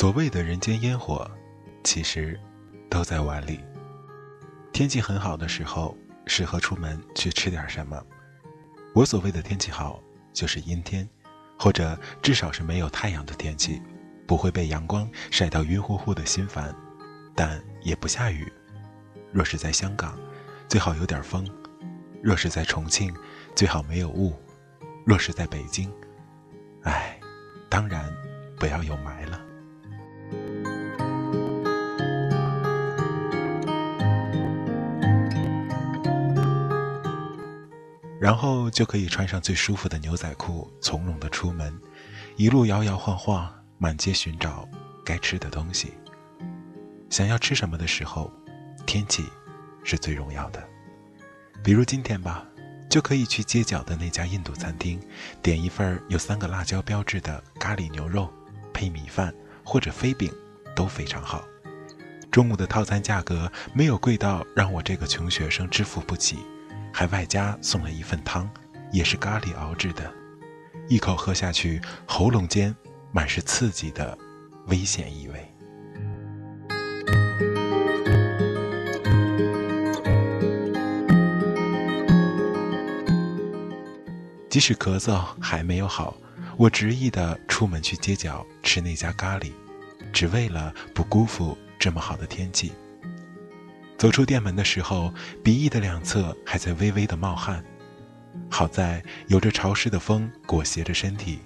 所谓的人间烟火，其实都在碗里。天气很好的时候，适合出门去吃点什么。我所谓的天气好，就是阴天，或者至少是没有太阳的天气，不会被阳光晒到晕乎乎的心烦，但也不下雨。若是在香港，最好有点风；若是在重庆，最好没有雾；若是在北京，唉，当然不要有霾了。然后就可以穿上最舒服的牛仔裤，从容的出门，一路摇摇晃晃，满街寻找该吃的东西。想要吃什么的时候，天气是最重要的。比如今天吧，就可以去街角的那家印度餐厅，点一份有三个辣椒标志的咖喱牛肉，配米饭或者飞饼，都非常好。中午的套餐价格没有贵到让我这个穷学生支付不起。还外加送了一份汤，也是咖喱熬制的，一口喝下去，喉咙间满是刺激的危险意味。即使咳嗽还没有好，我执意的出门去街角吃那家咖喱，只为了不辜负这么好的天气。走出店门的时候，鼻翼的两侧还在微微的冒汗，好在有着潮湿的风裹挟着身体，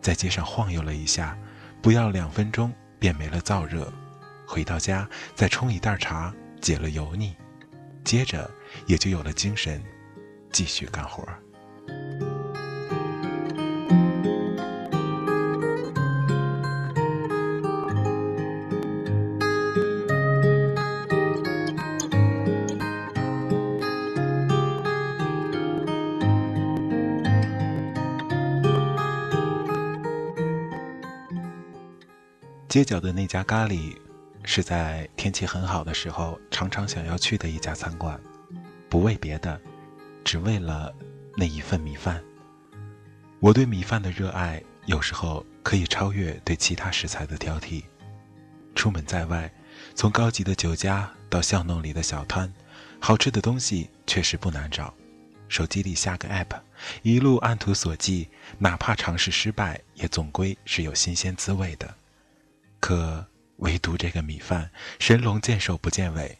在街上晃悠了一下，不要两分钟便没了燥热。回到家再冲一袋茶，解了油腻，接着也就有了精神，继续干活。街角的那家咖喱，是在天气很好的时候常常想要去的一家餐馆，不为别的，只为了那一份米饭。我对米饭的热爱，有时候可以超越对其他食材的挑剔。出门在外，从高级的酒家到巷弄里的小摊，好吃的东西确实不难找。手机里下个 app，一路按图索骥，哪怕尝试失败，也总归是有新鲜滋味的。可唯独这个米饭，神龙见首不见尾，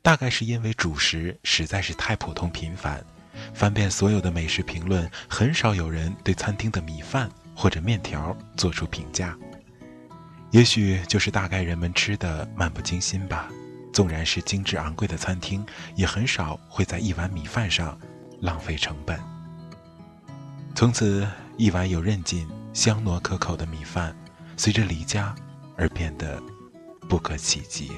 大概是因为主食实在是太普通平凡，翻遍所有的美食评论，很少有人对餐厅的米饭或者面条做出评价。也许就是大概人们吃的漫不经心吧。纵然是精致昂贵的餐厅，也很少会在一碗米饭上浪费成本。从此，一碗有韧劲、香糯可口的米饭，随着离家。而变得不可企及。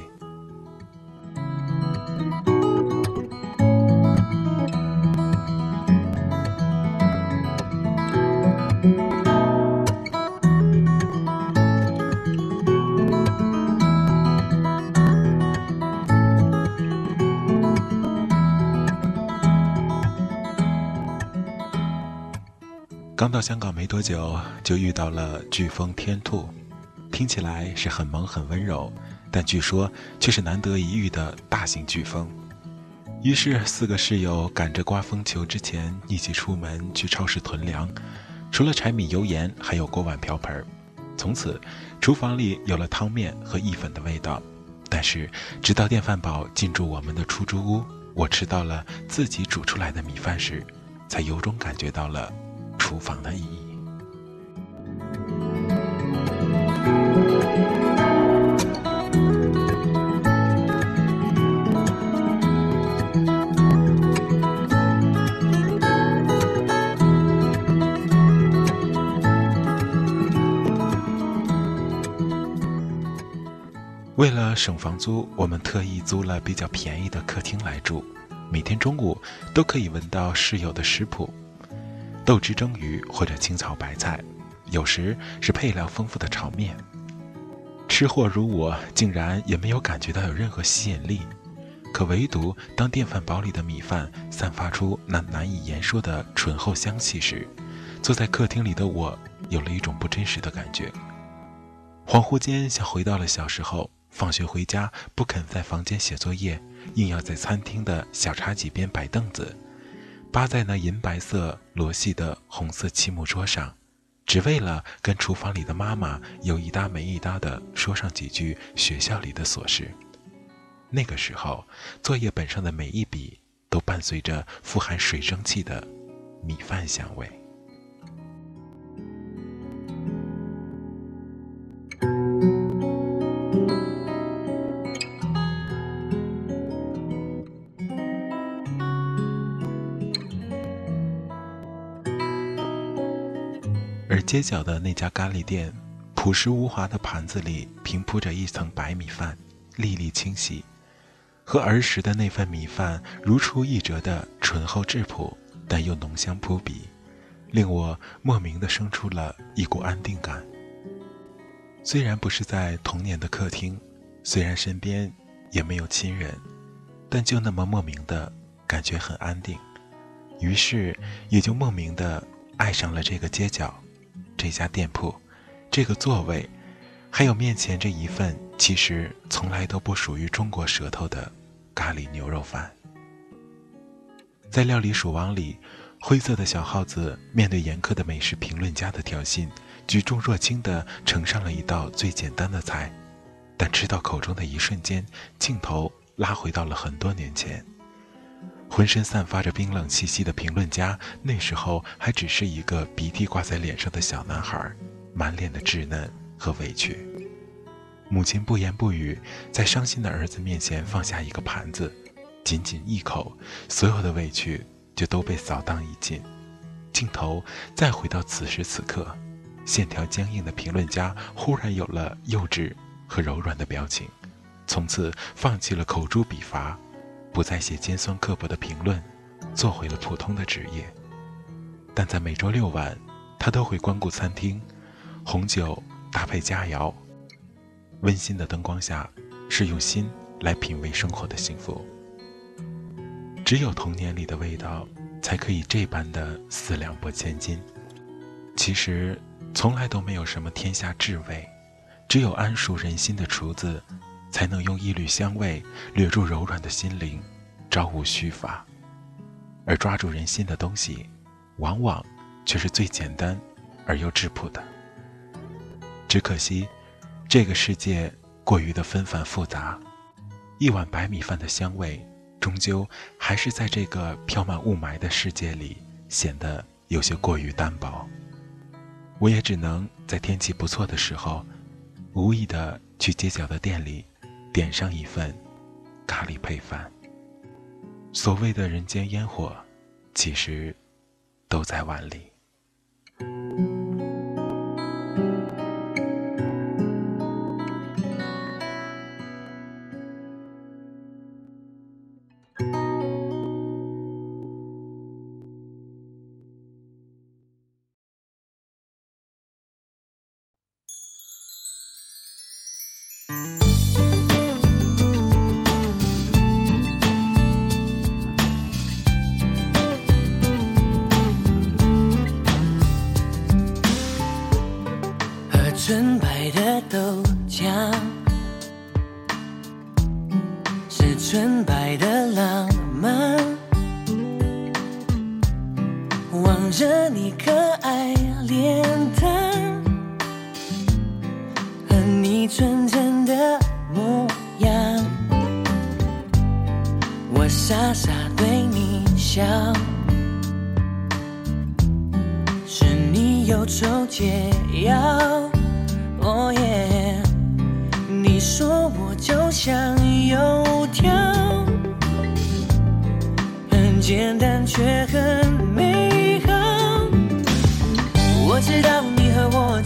刚到香港没多久，就遇到了飓风天兔。听起来是很萌很温柔，但据说却是难得一遇的大型飓风。于是四个室友赶着刮风球之前一起出门去超市囤粮，除了柴米油盐，还有锅碗瓢盆。从此，厨房里有了汤面和意粉的味道。但是，直到电饭煲进驻我们的出租屋，我吃到了自己煮出来的米饭时，才由衷感觉到了厨房的意义。省房租，我们特意租了比较便宜的客厅来住。每天中午都可以闻到室友的食谱：豆汁蒸鱼或者青草白菜，有时是配料丰富的炒面。吃货如我，竟然也没有感觉到有任何吸引力。可唯独当电饭煲里的米饭散发出那难以言说的醇厚香气时，坐在客厅里的我有了一种不真实的感觉。恍惚间，像回到了小时候。放学回家不肯在房间写作业，硬要在餐厅的小茶几边摆凳子，扒在那银白色罗系的红色漆木桌上，只为了跟厨房里的妈妈有一搭没一搭的说上几句学校里的琐事。那个时候，作业本上的每一笔都伴随着富含水蒸气的米饭香味。街角的那家咖喱店，朴实无华的盘子里平铺着一层白米饭，粒粒清晰，和儿时的那份米饭如出一辙的醇厚质朴，但又浓香扑鼻，令我莫名的生出了一股安定感。虽然不是在童年的客厅，虽然身边也没有亲人，但就那么莫名的感觉很安定，于是也就莫名的爱上了这个街角。这家店铺，这个座位，还有面前这一份其实从来都不属于中国舌头的咖喱牛肉饭。在料理鼠王里，灰色的小耗子面对严苛的美食评论家的挑衅，举重若轻地呈上了一道最简单的菜，但吃到口中的一瞬间，镜头拉回到了很多年前。浑身散发着冰冷气息的评论家，那时候还只是一个鼻涕挂在脸上的小男孩，满脸的稚嫩和委屈。母亲不言不语，在伤心的儿子面前放下一个盘子，仅仅一口，所有的委屈就都被扫荡一尽。镜头再回到此时此刻，线条僵硬的评论家忽然有了幼稚和柔软的表情，从此放弃了口诛笔伐。不再写尖酸刻薄的评论，做回了普通的职业。但在每周六晚，他都会光顾餐厅，红酒搭配佳肴，温馨的灯光下，是用心来品味生活的幸福。只有童年里的味道，才可以这般的四两拨千斤。其实，从来都没有什么天下至味，只有安熟人心的厨子。才能用一缕香味掠住柔软的心灵，招无虚发。而抓住人心的东西，往往却是最简单而又质朴的。只可惜，这个世界过于的纷繁复杂，一碗白米饭的香味，终究还是在这个飘满雾霾的世界里显得有些过于单薄。我也只能在天气不错的时候，无意的去街角的店里。点上一份咖喱配饭。所谓的人间烟火，其实都在碗里。纯白的浪漫，望着你可爱脸蛋和你纯真的模样，我傻傻对你笑，是你忧愁解药，哦耶，你说我就像。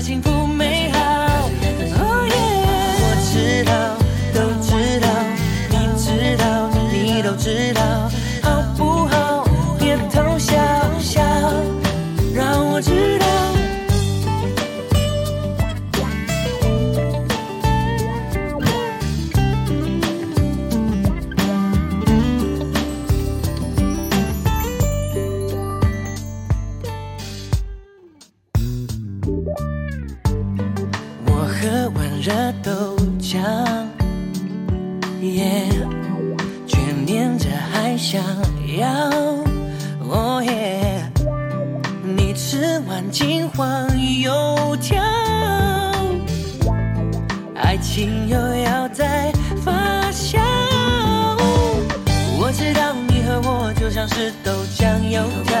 幸福喝完热豆浆，耶，却念着还想要，哦耶，你吃完金黄油条，爱情又要再发酵。我知道你和我就像是豆浆油条。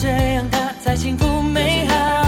这样他才幸福美好。